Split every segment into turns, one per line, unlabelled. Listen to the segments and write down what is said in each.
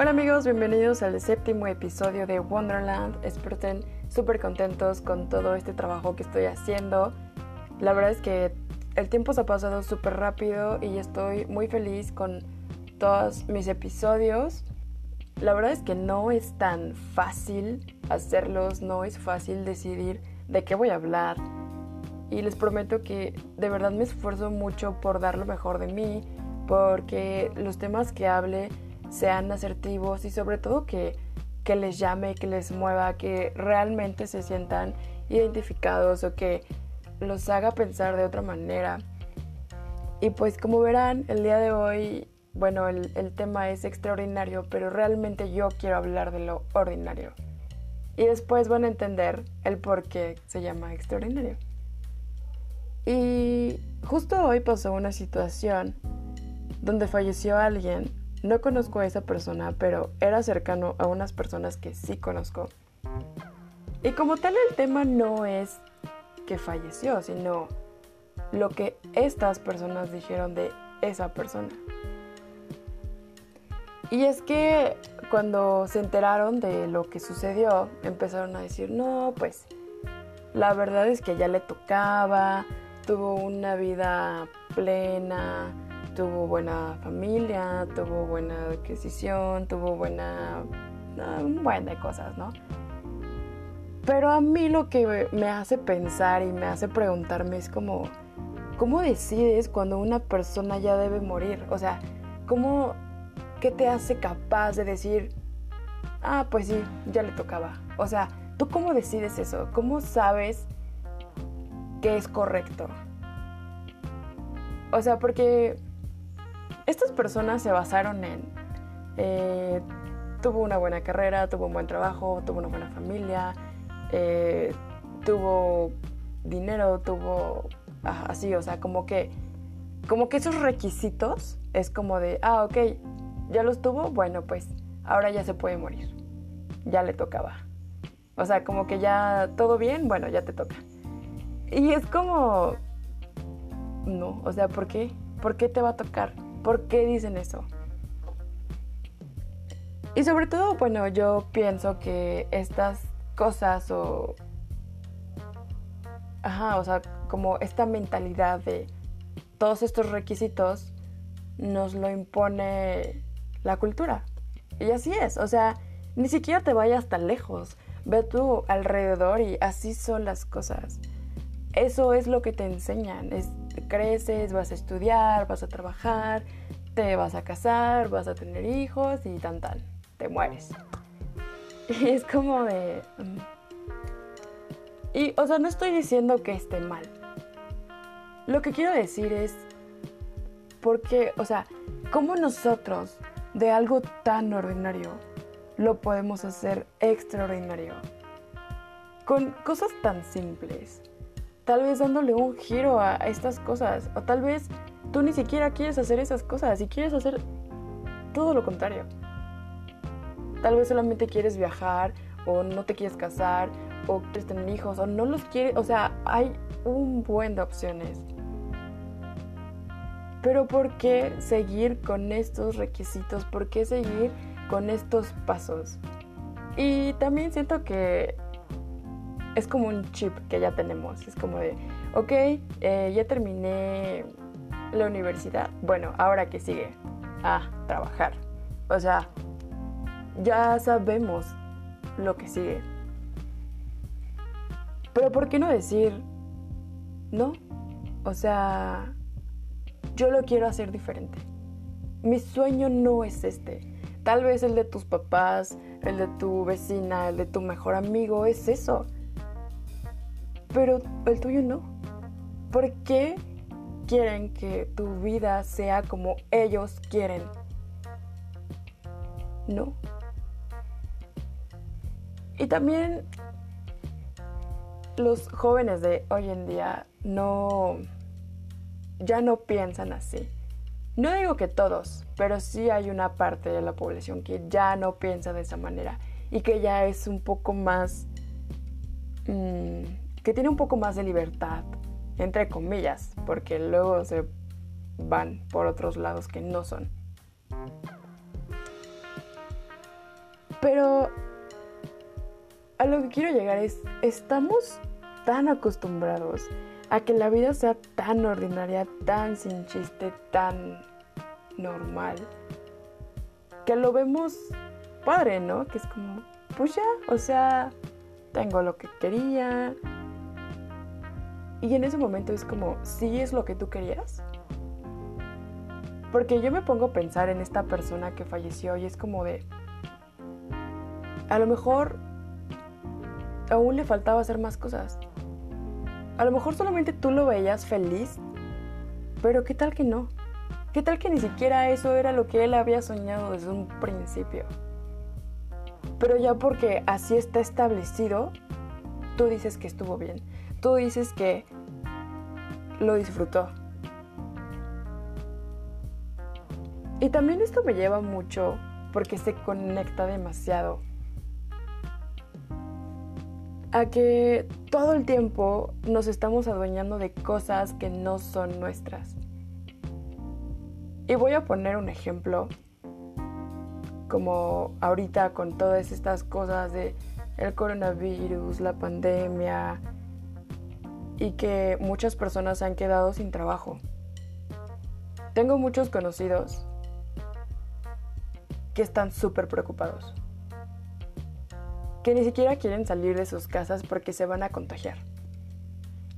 Hola amigos, bienvenidos al séptimo episodio de Wonderland. Espero estén súper contentos con todo este trabajo que estoy haciendo. La verdad es que el tiempo se ha pasado súper rápido y estoy muy feliz con todos mis episodios. La verdad es que no es tan fácil hacerlos, no es fácil decidir de qué voy a hablar. Y les prometo que de verdad me esfuerzo mucho por dar lo mejor de mí, porque los temas que hable sean asertivos y sobre todo que, que les llame, que les mueva, que realmente se sientan identificados o que los haga pensar de otra manera. Y pues como verán, el día de hoy, bueno, el, el, tema es extraordinario, pero realmente yo quiero hablar de lo ordinario. Y después van a entender el por qué se llama extraordinario. Y justo hoy pasó una situación donde falleció alguien no conozco a esa persona, pero era cercano a unas personas que sí conozco. Y como tal el tema no es que falleció, sino lo que estas personas dijeron de esa persona. Y es que cuando se enteraron de lo que sucedió, empezaron a decir, no, pues la verdad es que ya le tocaba, tuvo una vida plena, tuvo buena familia, tuvo buena adquisición, tuvo buena... un buen de cosas, ¿no? Pero a mí lo que me hace pensar y me hace preguntarme es como, ¿cómo decides cuando una persona ya debe morir? O sea, ¿cómo, qué te hace capaz de decir, ah, pues sí, ya le tocaba? O sea, ¿tú cómo decides eso? ¿Cómo sabes que es correcto? O sea, porque estas personas se basaron en, eh, tuvo una buena carrera, tuvo un buen trabajo, tuvo una buena familia, eh, tuvo dinero, tuvo así, o sea, como que, como que esos requisitos es como de, ah, ok, ya los tuvo, bueno, pues ahora ya se puede morir, ya le tocaba. O sea, como que ya todo bien, bueno, ya te toca. Y es como, no, o sea, ¿por qué? ¿Por qué te va a tocar? ¿Por qué dicen eso? Y sobre todo, bueno, yo pienso que estas cosas o... Ajá, o sea, como esta mentalidad de todos estos requisitos nos lo impone la cultura. Y así es, o sea, ni siquiera te vayas tan lejos. Ve tú alrededor y así son las cosas. Eso es lo que te enseñan. Creces, vas a estudiar, vas a trabajar, te vas a casar, vas a tener hijos y tan tal, te mueres. Y es como de... Mm. Y, o sea, no estoy diciendo que esté mal. Lo que quiero decir es, porque, o sea, ¿cómo nosotros de algo tan ordinario lo podemos hacer extraordinario? Con cosas tan simples tal vez dándole un giro a, estas cosas, o tal vez tú ni siquiera quieres hacer esas cosas y quieres hacer todo lo contrario. Tal vez solamente quieres viajar o no te quieres casar o quieres tener hijos o no los quieres, o sea, hay un buen de opciones. Pero ¿por qué seguir con estos requisitos? ¿Por qué seguir con estos pasos? Y también siento que es como un chip que ya tenemos. Es como de, ok, eh, ya terminé la universidad. Bueno, ahora que sigue? A trabajar. O sea, ya sabemos lo que sigue. Pero ¿por qué no decir, no? O sea, yo lo quiero hacer diferente. Mi sueño no es este. Tal vez el de tus papás, el de tu vecina, el de tu mejor amigo, es eso pero el tuyo no. ¿Por qué quieren que tu vida sea como ellos quieren? No. Y también los jóvenes de hoy en día no ya no piensan así. No digo que todos, pero sí hay una parte de la población que ya no piensa de esa manera y que ya es un poco más mm, que tiene un poco más de libertad, entre comillas, porque luego se van por otros lados que no son. Pero a lo que quiero llegar es, estamos tan acostumbrados a que la vida sea tan ordinaria, tan sin chiste, tan normal, que lo vemos padre, ¿no? Que es como, pues ya, o sea, tengo lo que quería. Y en ese momento es como, ¿sí es lo que tú querías? Porque yo me pongo a pensar en esta persona que falleció y es como de, a lo mejor aún le faltaba hacer más cosas. A lo mejor solamente tú lo veías feliz, pero ¿qué tal que no? ¿Qué tal que ni siquiera eso era lo que él había soñado desde un principio? Pero ya porque así está establecido, tú dices que estuvo bien. Tú dices que lo disfrutó. Y también esto me lleva mucho porque se conecta demasiado a que todo el tiempo nos estamos adueñando de cosas que no son nuestras. Y voy a poner un ejemplo, como ahorita con todas estas cosas de el coronavirus, la pandemia, y que muchas personas han quedado sin trabajo. Tengo muchos conocidos que están súper preocupados, que ni siquiera quieren salir de sus casas porque se van a contagiar,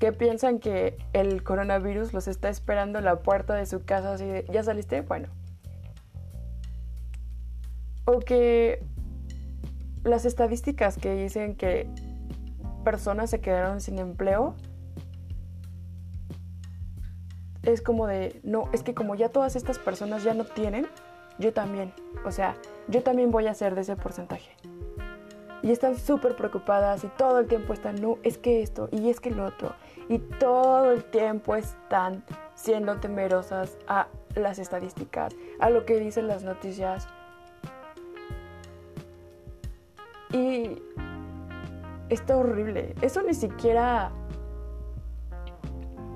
que piensan que el coronavirus los está esperando en la puerta de su casa así de, ¿ya saliste? Bueno. O que las estadísticas que dicen que personas se quedaron sin empleo es como de, no, es que como ya todas estas personas ya no tienen, yo también, o sea, yo también voy a ser de ese porcentaje. Y están súper preocupadas y todo el tiempo están, no, es que esto y es que lo otro. Y todo el tiempo están siendo temerosas a las estadísticas, a lo que dicen las noticias. Y está horrible. Eso ni siquiera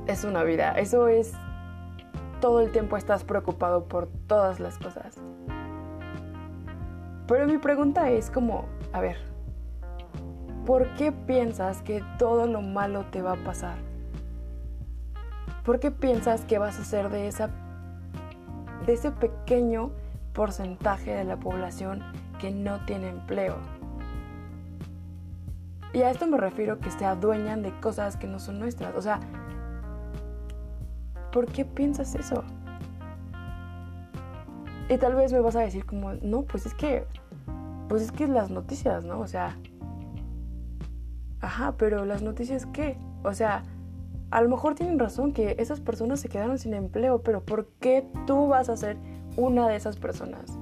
es una vida. Eso es todo el tiempo estás preocupado por todas las cosas. Pero mi pregunta es como, a ver, ¿por qué piensas que todo lo malo te va a pasar? ¿Por qué piensas que vas a ser de esa de ese pequeño porcentaje de la población que no tiene empleo? Y a esto me refiero que se adueñan de cosas que no son nuestras. O sea, ¿por qué piensas eso? Y tal vez me vas a decir como, no, pues es que, pues es que las noticias, ¿no? O sea, ajá, pero las noticias qué? O sea, a lo mejor tienen razón que esas personas se quedaron sin empleo, pero ¿por qué tú vas a ser una de esas personas?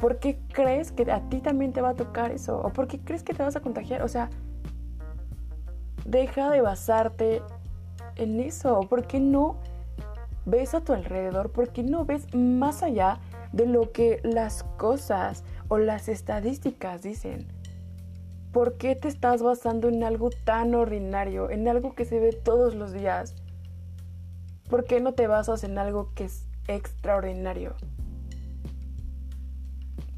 ¿Por qué crees que a ti también te va a tocar eso? ¿O por qué crees que te vas a contagiar? O sea, deja de basarte en eso? ¿Por qué no ves a tu alrededor? ¿Por qué no ves más allá de lo que las cosas o las estadísticas dicen? ¿Por qué te estás basando en algo tan ordinario, en algo que se ve todos los días? ¿Por qué no te basas en algo que es extraordinario?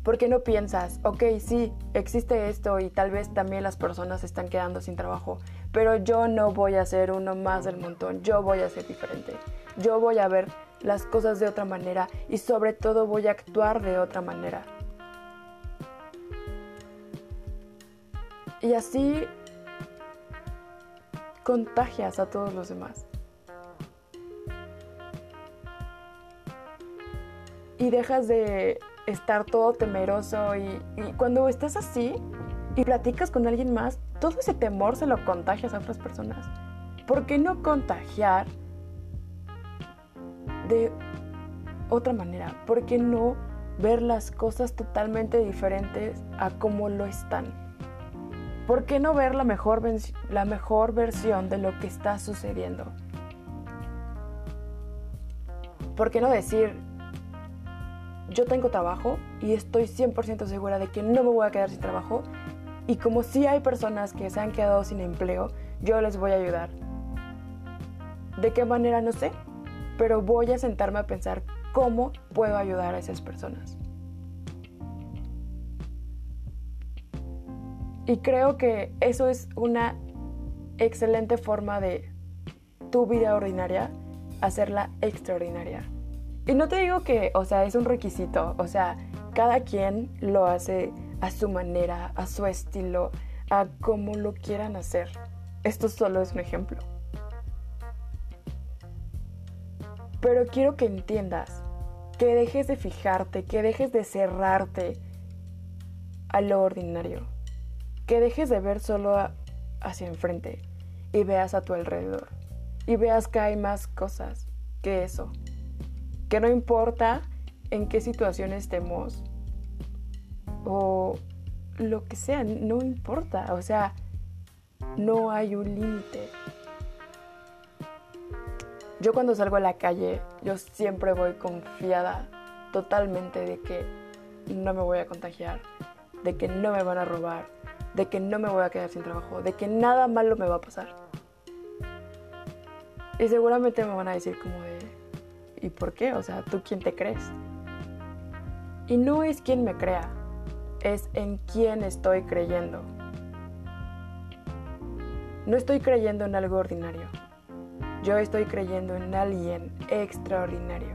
¿Por qué no piensas, ok, sí, existe esto y tal vez también las personas están quedando sin trabajo, pero yo no voy a ser uno más del montón, yo voy a ser diferente, yo voy a ver las cosas de otra manera y sobre todo voy a actuar de otra manera. Y así contagias a todos los demás. Y dejas de estar todo temeroso y, cuando estás así y platicas con alguien más, todo ese temor se lo contagias a otras personas. ¿Por qué no contagiar de otra manera? ¿Por qué no ver las cosas totalmente diferentes a como lo están? ¿Por qué no ver la mejor, la mejor versión de lo que está sucediendo? ¿Por qué no decir, yo tengo trabajo y estoy 100% segura de que no me voy a quedar sin trabajo. Y como si hay personas que se han quedado sin empleo, yo les voy a ayudar. ¿De qué manera? No sé, pero voy a sentarme a pensar cómo puedo ayudar a esas personas. Y creo que eso es una excelente forma de tu vida ordinaria hacerla extraordinaria. Y no te digo que, o sea, es un requisito, o sea, cada quien lo hace a su manera, a su estilo, a como lo quieran hacer. Esto solo es un ejemplo. Pero quiero que entiendas, que dejes de fijarte, que dejes de cerrarte a lo ordinario, que dejes de ver solo hacia enfrente y veas a tu alrededor y veas que hay más cosas que eso, que no importa en qué situación estemos o lo que sea, no importa, o sea, no hay un límite. Yo cuando salgo a la calle, yo siempre voy confiada totalmente de que no me voy a contagiar, de que no me van a robar, de que no me voy a quedar sin trabajo, de que nada malo me va a pasar. Y seguramente me van a decir como de, ¿y por qué? O sea, ¿tú quién te crees? Y no es quien me crea, es en quién estoy creyendo. No estoy creyendo en algo ordinario. Yo estoy creyendo en alguien extraordinario.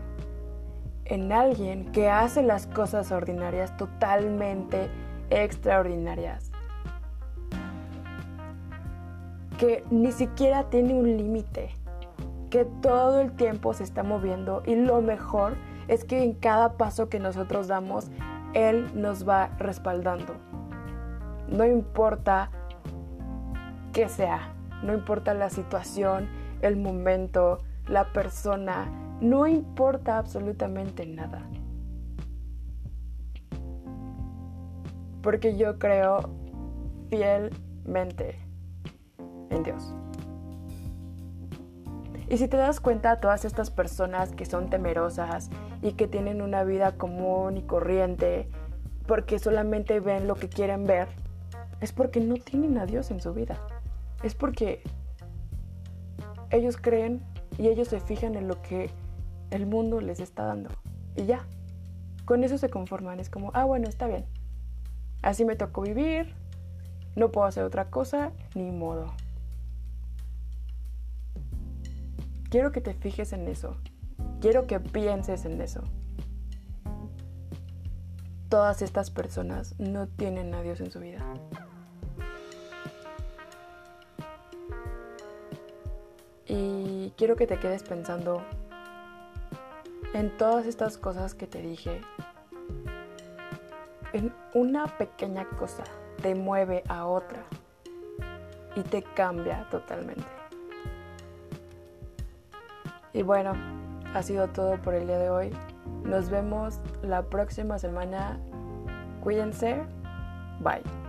En alguien que hace las cosas ordinarias totalmente extraordinarias. Que ni siquiera tiene un límite. Que todo el tiempo se está moviendo y lo mejor es que en cada paso que nosotros damos, Él nos va respaldando. No importa qué sea, no importa la situación, el momento, la persona, no importa absolutamente nada. Porque yo creo fielmente en Dios. Y si te das cuenta, todas estas personas que son temerosas y que tienen una vida común y corriente, porque solamente ven lo que quieren ver, es porque no tienen a Dios en su vida. Es porque ellos creen y ellos se fijan en lo que el mundo les está dando. Y ya, con eso se conforman. Es como, ah, bueno, está bien. Así me tocó vivir, no puedo hacer otra cosa, ni modo. Quiero que te fijes en eso. Quiero que pienses en eso. Todas estas personas no tienen a Dios en su vida. Y quiero que te quedes pensando en todas estas cosas que te dije. En una pequeña cosa te mueve a otra y te cambia totalmente. Y bueno, ha sido todo por el día de hoy. Nos vemos la próxima semana. Cuídense. Bye.